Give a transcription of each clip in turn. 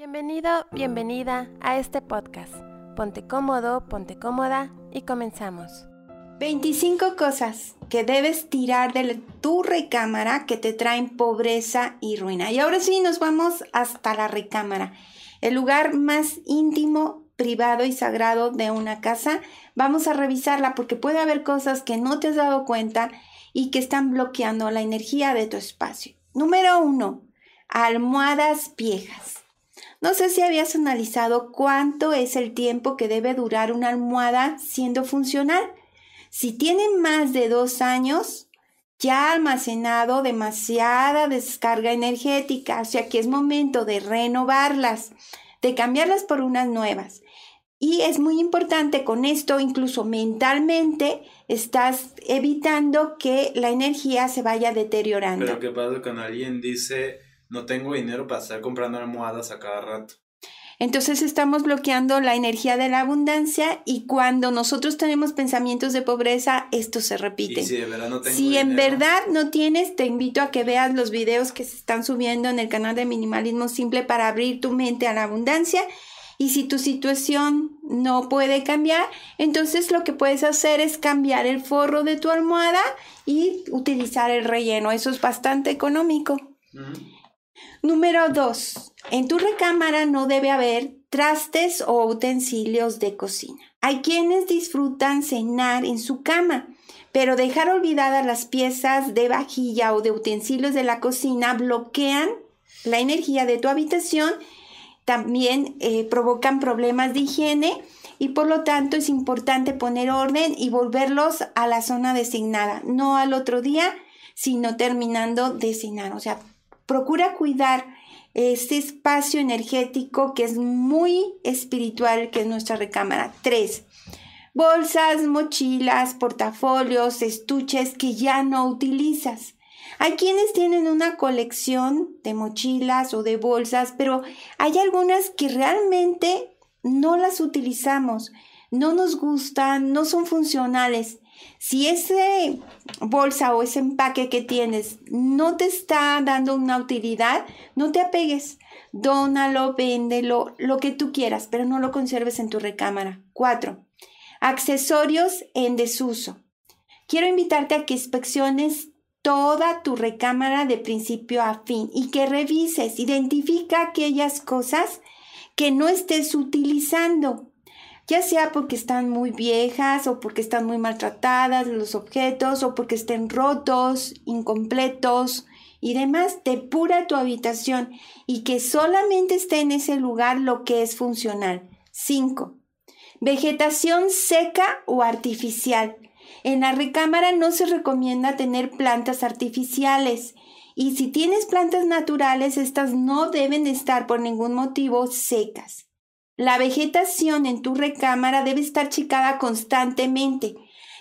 Bienvenido, bienvenida a este podcast. Ponte cómodo, ponte cómoda y comenzamos. 25 cosas que debes tirar de tu recámara que te traen pobreza y ruina. Y ahora sí nos vamos hasta la recámara, el lugar más íntimo, privado y sagrado de una casa. Vamos a revisarla porque puede haber cosas que no te has dado cuenta y que están bloqueando la energía de tu espacio. Número uno, almohadas viejas. No sé si habías analizado cuánto es el tiempo que debe durar una almohada siendo funcional. Si tiene más de dos años, ya ha almacenado demasiada descarga energética, o sea que es momento de renovarlas, de cambiarlas por unas nuevas. Y es muy importante con esto, incluso mentalmente, estás evitando que la energía se vaya deteriorando. Pero ¿qué pasa cuando alguien dice, no tengo dinero para estar comprando almohadas a cada rato? Entonces estamos bloqueando la energía de la abundancia y cuando nosotros tenemos pensamientos de pobreza, esto se repite. Si de verdad no tengo Si en verdad no tienes, te invito a que veas los videos que se están subiendo en el canal de Minimalismo Simple para abrir tu mente a la abundancia. Y si tu situación no puede cambiar, entonces lo que puedes hacer es cambiar el forro de tu almohada y utilizar el relleno. Eso es bastante económico. Número 2. En tu recámara no debe haber trastes o utensilios de cocina. Hay quienes disfrutan cenar en su cama, pero dejar olvidadas las piezas de vajilla o de utensilios de la cocina bloquean la energía de tu habitación, también eh, provocan problemas de higiene y por lo tanto es importante poner orden y volverlos a la zona designada, no al otro día, sino terminando de cenar. O sea, procura cuidar este espacio energético que es muy espiritual, que es nuestra recámara. 3. Bolsas, mochilas, portafolios, estuches que ya no utilizas. Hay quienes tienen una colección de mochilas o de bolsas, pero hay algunas que realmente no las utilizamos, no nos gustan, no son funcionales. Si ese bolsa o ese empaque que tienes no te está dando una utilidad, no te apegues. Dónalo, véndelo, lo que tú quieras, pero no lo conserves en tu recámara. 4. Accesorios en desuso. Quiero invitarte a que inspecciones toda tu recámara de principio a fin y que revises, identifica aquellas cosas que no estés utilizando ya sea porque están muy viejas o porque están muy maltratadas los objetos o porque estén rotos, incompletos y demás, depura tu habitación y que solamente esté en ese lugar lo que es funcional. 5. Vegetación seca o artificial. En la recámara no se recomienda tener plantas artificiales y si tienes plantas naturales, estas no deben estar por ningún motivo secas. La vegetación en tu recámara debe estar checada constantemente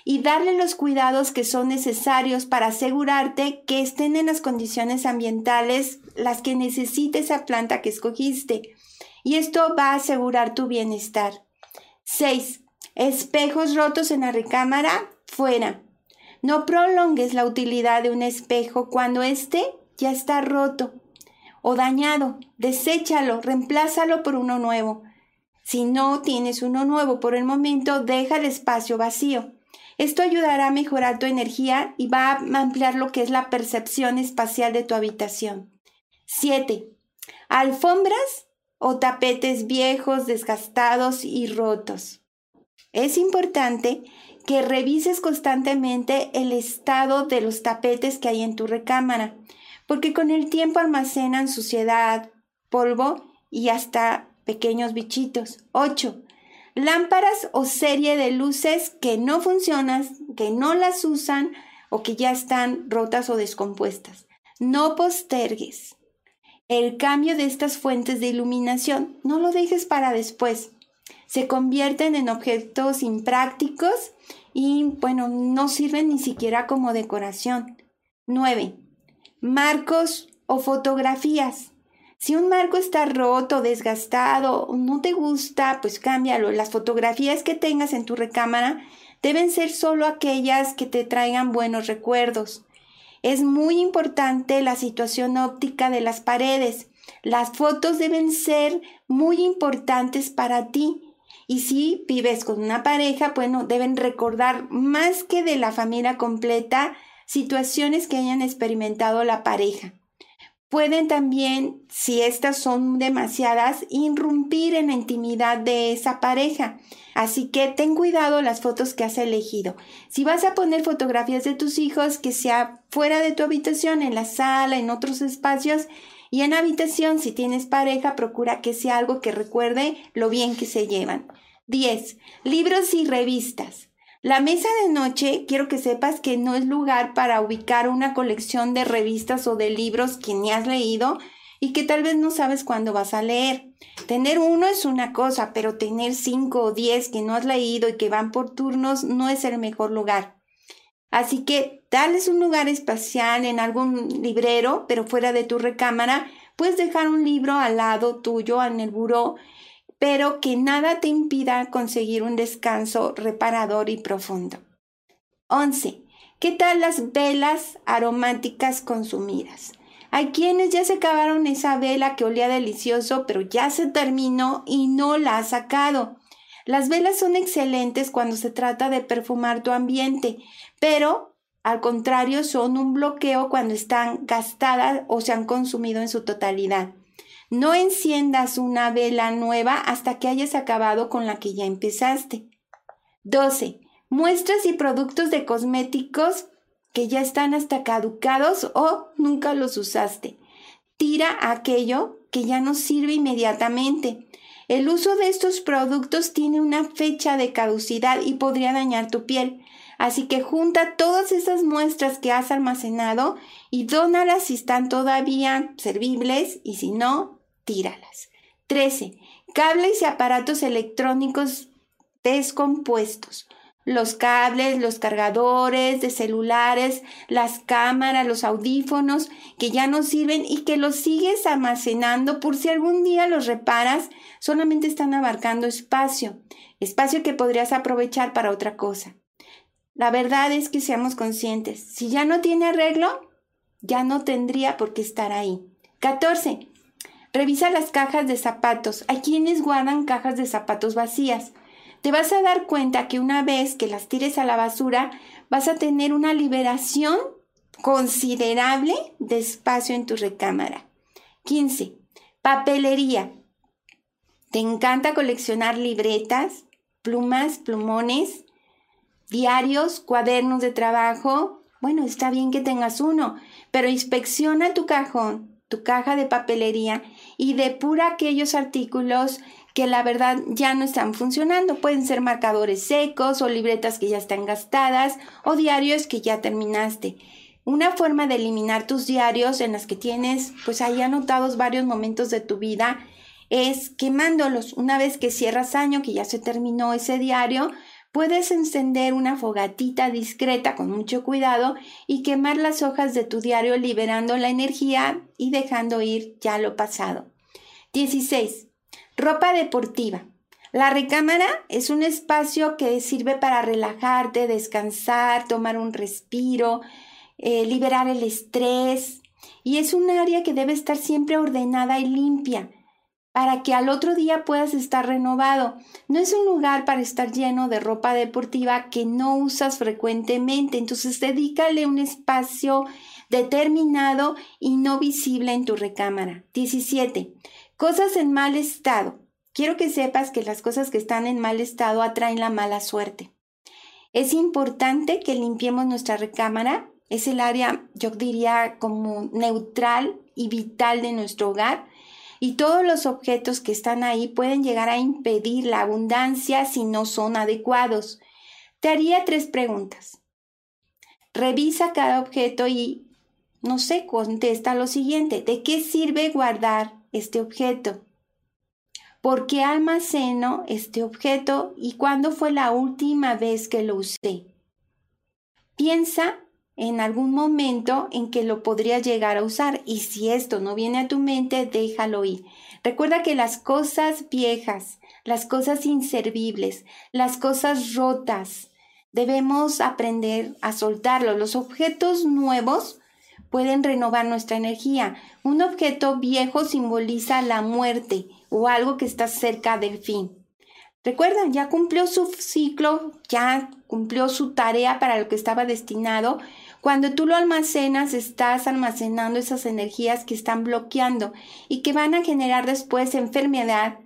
y darle los cuidados que son necesarios para asegurarte que estén en las condiciones ambientales las que necesite esa planta que escogiste. Y esto va a asegurar tu bienestar. 6. Espejos rotos en la recámara, fuera. No prolongues la utilidad de un espejo cuando éste ya está roto o dañado. Deséchalo, reemplázalo por uno nuevo. Si no tienes uno nuevo por el momento, deja el espacio vacío. Esto ayudará a mejorar tu energía y va a ampliar lo que es la percepción espacial de tu habitación. 7. Alfombras o tapetes viejos, desgastados y rotos. Es importante que revises constantemente el estado de los tapetes que hay en tu recámara, porque con el tiempo almacenan suciedad, polvo y hasta pequeños bichitos. 8. Lámparas o serie de luces que no funcionan, que no las usan o que ya están rotas o descompuestas. No postergues el cambio de estas fuentes de iluminación. No lo dejes para después. Se convierten en objetos imprácticos y, bueno, no sirven ni siquiera como decoración. 9. Marcos o fotografías. Si un marco está roto, desgastado, no te gusta, pues cámbialo. Las fotografías que tengas en tu recámara deben ser solo aquellas que te traigan buenos recuerdos. Es muy importante la situación óptica de las paredes. Las fotos deben ser muy importantes para ti. Y si vives con una pareja, bueno, deben recordar más que de la familia completa situaciones que hayan experimentado la pareja. Pueden también, si estas son demasiadas, irrumpir en la intimidad de esa pareja. Así que ten cuidado las fotos que has elegido. Si vas a poner fotografías de tus hijos, que sea fuera de tu habitación, en la sala, en otros espacios, y en habitación, si tienes pareja, procura que sea algo que recuerde lo bien que se llevan. 10. Libros y revistas. La mesa de noche, quiero que sepas que no es lugar para ubicar una colección de revistas o de libros que ni has leído y que tal vez no sabes cuándo vas a leer. Tener uno es una cosa, pero tener cinco o diez que no has leído y que van por turnos no es el mejor lugar. Así que dales un lugar espacial en algún librero, pero fuera de tu recámara. Puedes dejar un libro al lado tuyo en el buró pero que nada te impida conseguir un descanso reparador y profundo. 11. ¿Qué tal las velas aromáticas consumidas? Hay quienes ya se acabaron esa vela que olía delicioso, pero ya se terminó y no la ha sacado. Las velas son excelentes cuando se trata de perfumar tu ambiente, pero al contrario son un bloqueo cuando están gastadas o se han consumido en su totalidad. No enciendas una vela nueva hasta que hayas acabado con la que ya empezaste. 12. Muestras y productos de cosméticos que ya están hasta caducados o nunca los usaste. Tira aquello que ya no sirve inmediatamente. El uso de estos productos tiene una fecha de caducidad y podría dañar tu piel. Así que junta todas esas muestras que has almacenado y dónalas si están todavía servibles y si no, tíralas. 13. Cables y aparatos electrónicos descompuestos. Los cables, los cargadores de celulares, las cámaras, los audífonos que ya no sirven y que los sigues almacenando por si algún día los reparas, solamente están abarcando espacio, espacio que podrías aprovechar para otra cosa. La verdad es que seamos conscientes, si ya no tiene arreglo, ya no tendría por qué estar ahí. 14. Revisa las cajas de zapatos. Hay quienes guardan cajas de zapatos vacías. Te vas a dar cuenta que una vez que las tires a la basura, vas a tener una liberación considerable de espacio en tu recámara. 15. Papelería. ¿Te encanta coleccionar libretas, plumas, plumones, diarios, cuadernos de trabajo? Bueno, está bien que tengas uno, pero inspecciona tu cajón tu caja de papelería y depura aquellos artículos que la verdad ya no están funcionando. Pueden ser marcadores secos o libretas que ya están gastadas o diarios que ya terminaste. Una forma de eliminar tus diarios en las que tienes pues ahí anotados varios momentos de tu vida es quemándolos. Una vez que cierras año, que ya se terminó ese diario, Puedes encender una fogatita discreta con mucho cuidado y quemar las hojas de tu diario liberando la energía y dejando ir ya lo pasado. 16. Ropa deportiva. La recámara es un espacio que sirve para relajarte, descansar, tomar un respiro, eh, liberar el estrés y es un área que debe estar siempre ordenada y limpia para que al otro día puedas estar renovado. No es un lugar para estar lleno de ropa deportiva que no usas frecuentemente, entonces dedícale un espacio determinado y no visible en tu recámara. 17. Cosas en mal estado. Quiero que sepas que las cosas que están en mal estado atraen la mala suerte. Es importante que limpiemos nuestra recámara. Es el área, yo diría, como neutral y vital de nuestro hogar y todos los objetos que están ahí pueden llegar a impedir la abundancia si no son adecuados. Te haría tres preguntas. Revisa cada objeto y, no sé, contesta lo siguiente. ¿De qué sirve guardar este objeto? ¿Por qué almaceno este objeto y cuándo fue la última vez que lo usé? Piensa en algún momento en que lo podrías llegar a usar y si esto no viene a tu mente, déjalo ir. Recuerda que las cosas viejas, las cosas inservibles, las cosas rotas, debemos aprender a soltarlo. Los objetos nuevos pueden renovar nuestra energía. Un objeto viejo simboliza la muerte o algo que está cerca del fin. Recuerda, ya cumplió su ciclo, ya cumplió su tarea para lo que estaba destinado. Cuando tú lo almacenas, estás almacenando esas energías que están bloqueando y que van a generar después enfermedad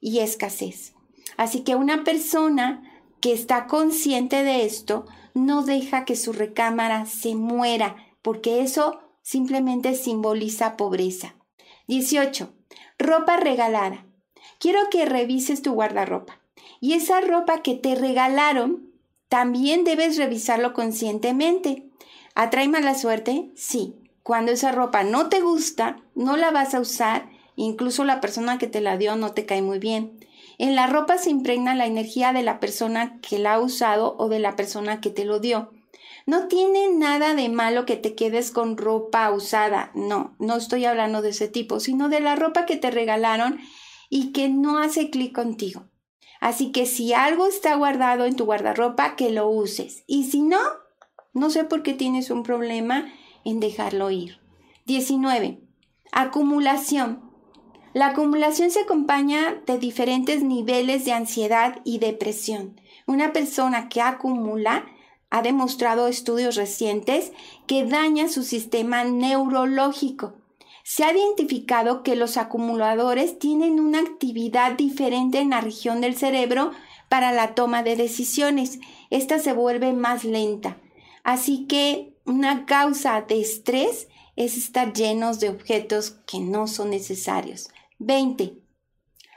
y escasez. Así que una persona que está consciente de esto no deja que su recámara se muera, porque eso simplemente simboliza pobreza. 18. Ropa regalada. Quiero que revises tu guardarropa. Y esa ropa que te regalaron, también debes revisarlo conscientemente. ¿Atrae mala suerte? Sí. Cuando esa ropa no te gusta, no la vas a usar, incluso la persona que te la dio no te cae muy bien. En la ropa se impregna la energía de la persona que la ha usado o de la persona que te lo dio. No tiene nada de malo que te quedes con ropa usada. No, no estoy hablando de ese tipo, sino de la ropa que te regalaron y que no hace clic contigo. Así que si algo está guardado en tu guardarropa, que lo uses. Y si no, no sé por qué tienes un problema en dejarlo ir. 19. Acumulación. La acumulación se acompaña de diferentes niveles de ansiedad y depresión. Una persona que acumula ha demostrado estudios recientes que daña su sistema neurológico. Se ha identificado que los acumuladores tienen una actividad diferente en la región del cerebro para la toma de decisiones. Esta se vuelve más lenta. Así que una causa de estrés es estar llenos de objetos que no son necesarios. 20.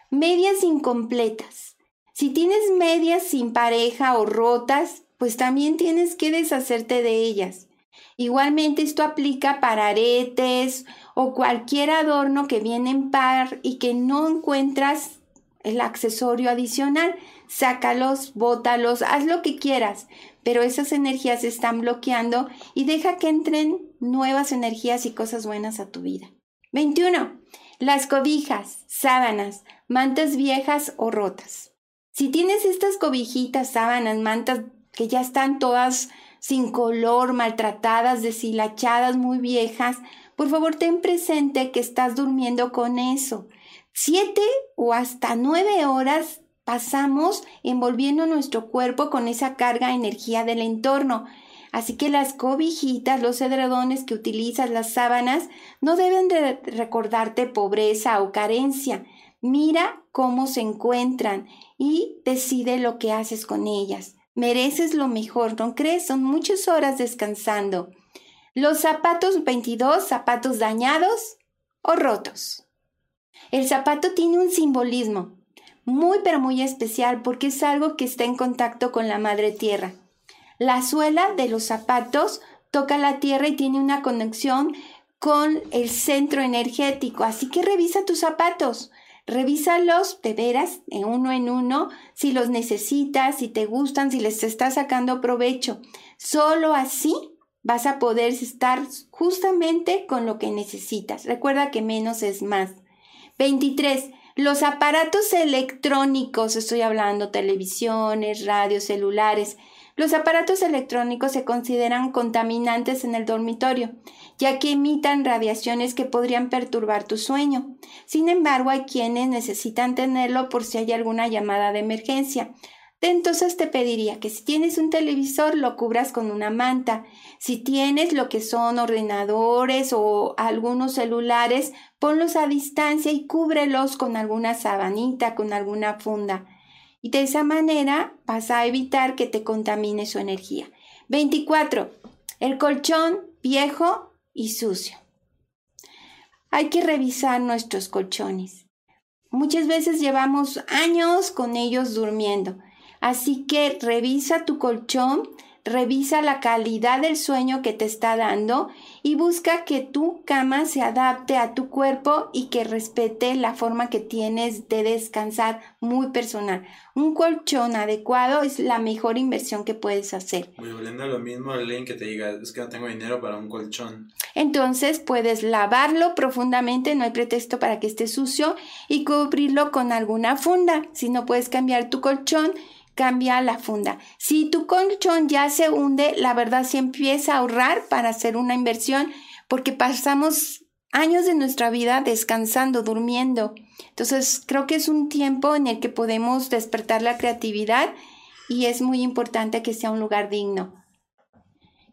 Medias incompletas. Si tienes medias sin pareja o rotas, pues también tienes que deshacerte de ellas. Igualmente esto aplica para aretes o cualquier adorno que viene en par y que no encuentras el accesorio adicional. Sácalos, bótalos, haz lo que quieras, pero esas energías se están bloqueando y deja que entren nuevas energías y cosas buenas a tu vida. 21. Las cobijas, sábanas, mantas viejas o rotas. Si tienes estas cobijitas, sábanas, mantas que ya están todas sin color, maltratadas, deshilachadas, muy viejas, por favor ten presente que estás durmiendo con eso. Siete o hasta nueve horas pasamos envolviendo nuestro cuerpo con esa carga energía del entorno. Así que las cobijitas, los edredones que utilizas, las sábanas, no deben de recordarte pobreza o carencia. Mira cómo se encuentran y decide lo que haces con ellas. Mereces lo mejor, ¿no crees? Son muchas horas descansando. Los zapatos 22, zapatos dañados o rotos. El zapato tiene un simbolismo muy pero muy especial porque es algo que está en contacto con la madre tierra. La suela de los zapatos toca la tierra y tiene una conexión con el centro energético. Así que revisa tus zapatos. Revísalos de veras, en uno en uno, si los necesitas, si te gustan, si les estás sacando provecho. Solo así vas a poder estar justamente con lo que necesitas. Recuerda que menos es más. 23. Los aparatos electrónicos, estoy hablando televisiones, radios, celulares, los aparatos electrónicos se consideran contaminantes en el dormitorio, ya que emitan radiaciones que podrían perturbar tu sueño. Sin embargo, hay quienes necesitan tenerlo por si hay alguna llamada de emergencia. Entonces te pediría que si tienes un televisor lo cubras con una manta. Si tienes lo que son ordenadores o algunos celulares, ponlos a distancia y cúbrelos con alguna sabanita, con alguna funda y de esa manera vas a evitar que te contamine su energía. 24. El colchón viejo y sucio. Hay que revisar nuestros colchones. Muchas veces llevamos años con ellos durmiendo, así que revisa tu colchón revisa la calidad del sueño que te está dando y busca que tu cama se adapte a tu cuerpo y que respete la forma que tienes de descansar muy personal. Un colchón adecuado es la mejor inversión que puedes hacer. Muy volviendo lo mismo, alguien que te diga, es que no tengo dinero para un colchón. Entonces puedes lavarlo profundamente, no hay pretexto para que esté sucio y cubrirlo con alguna funda. Si no puedes cambiar tu colchón, cambia la funda. Si tu colchón ya se hunde, la verdad si empieza a ahorrar para hacer una inversión porque pasamos años de nuestra vida descansando, durmiendo. Entonces, creo que es un tiempo en el que podemos despertar la creatividad y es muy importante que sea un lugar digno.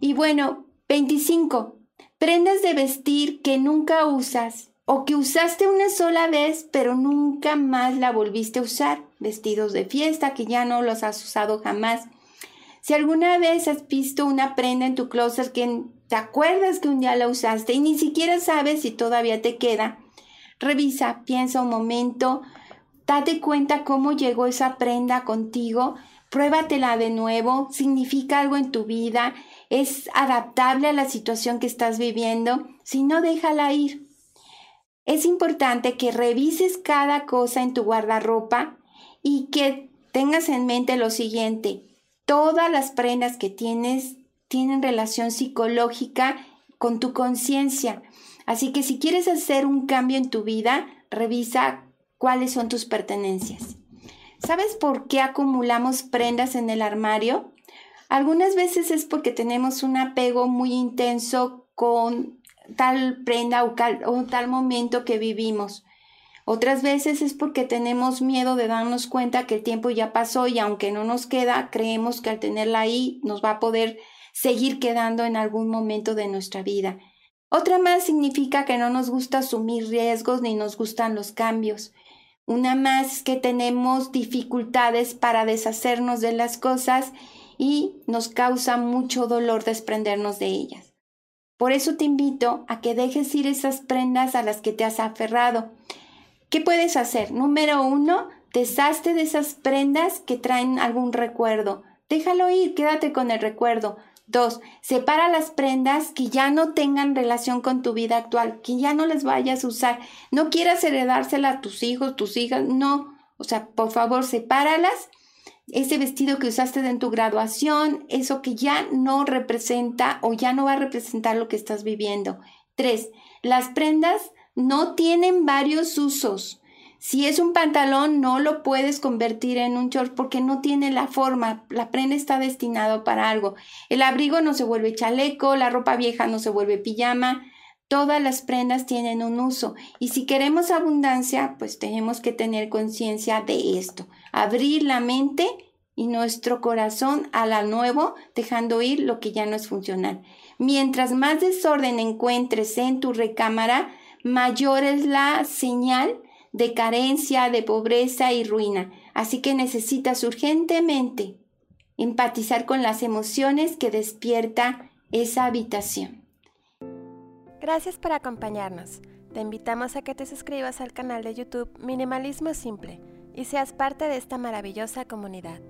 Y bueno, 25. Prendas de vestir que nunca usas o que usaste una sola vez pero nunca más la volviste a usar. Vestidos de fiesta que ya no los has usado jamás. Si alguna vez has visto una prenda en tu closet que te acuerdas que un día la usaste y ni siquiera sabes si todavía te queda, revisa, piensa un momento, date cuenta cómo llegó esa prenda contigo, pruébatela de nuevo, significa algo en tu vida, es adaptable a la situación que estás viviendo, si no, déjala ir. Es importante que revises cada cosa en tu guardarropa y que tengas en mente lo siguiente, todas las prendas que tienes tienen relación psicológica con tu conciencia. Así que si quieres hacer un cambio en tu vida, revisa cuáles son tus pertenencias. ¿Sabes por qué acumulamos prendas en el armario? Algunas veces es porque tenemos un apego muy intenso con tal prenda o, tal momento que vivimos. Otras veces es porque tenemos miedo de darnos cuenta que el tiempo ya pasó y aunque no nos queda, creemos que al tenerla ahí nos va a poder seguir quedando en algún momento de nuestra vida. Otra más significa que no nos gusta asumir riesgos ni nos gustan los cambios. Una más que tenemos dificultades para deshacernos de las cosas y nos causa mucho dolor desprendernos de ellas. Por eso te invito a que dejes ir esas prendas a las que te has aferrado. ¿Qué puedes hacer? Número uno, deshazte de esas prendas que traen algún recuerdo. Déjalo ir, quédate con el recuerdo. Dos, separa las prendas que ya no tengan relación con tu vida actual, que ya no les vayas a usar. No quieras heredárselas a tus hijos, tus hijas, no. O sea, por favor, sepáralas ese vestido que usaste en tu graduación, eso que ya no representa o ya no va a representar lo que estás viviendo. Tres, las prendas no tienen varios usos. Si es un pantalón, no lo puedes convertir en un short porque no tiene la forma. La prenda está destinado para algo. El abrigo no se vuelve chaleco, la ropa vieja no se vuelve pijama. Todas las prendas tienen un uso y si queremos abundancia, pues tenemos que tener conciencia de esto, abrir la mente y nuestro corazón a la nuevo, dejando ir lo que ya no es funcional. Mientras más desorden encuentres en tu recámara, mayor es la señal de carencia, de pobreza y ruina. Así que necesitas urgentemente empatizar con las emociones que despierta esa habitación. Gracias por acompañarnos. Te invitamos a que te suscribas al canal de YouTube Minimalismo Simple y seas parte de esta maravillosa comunidad.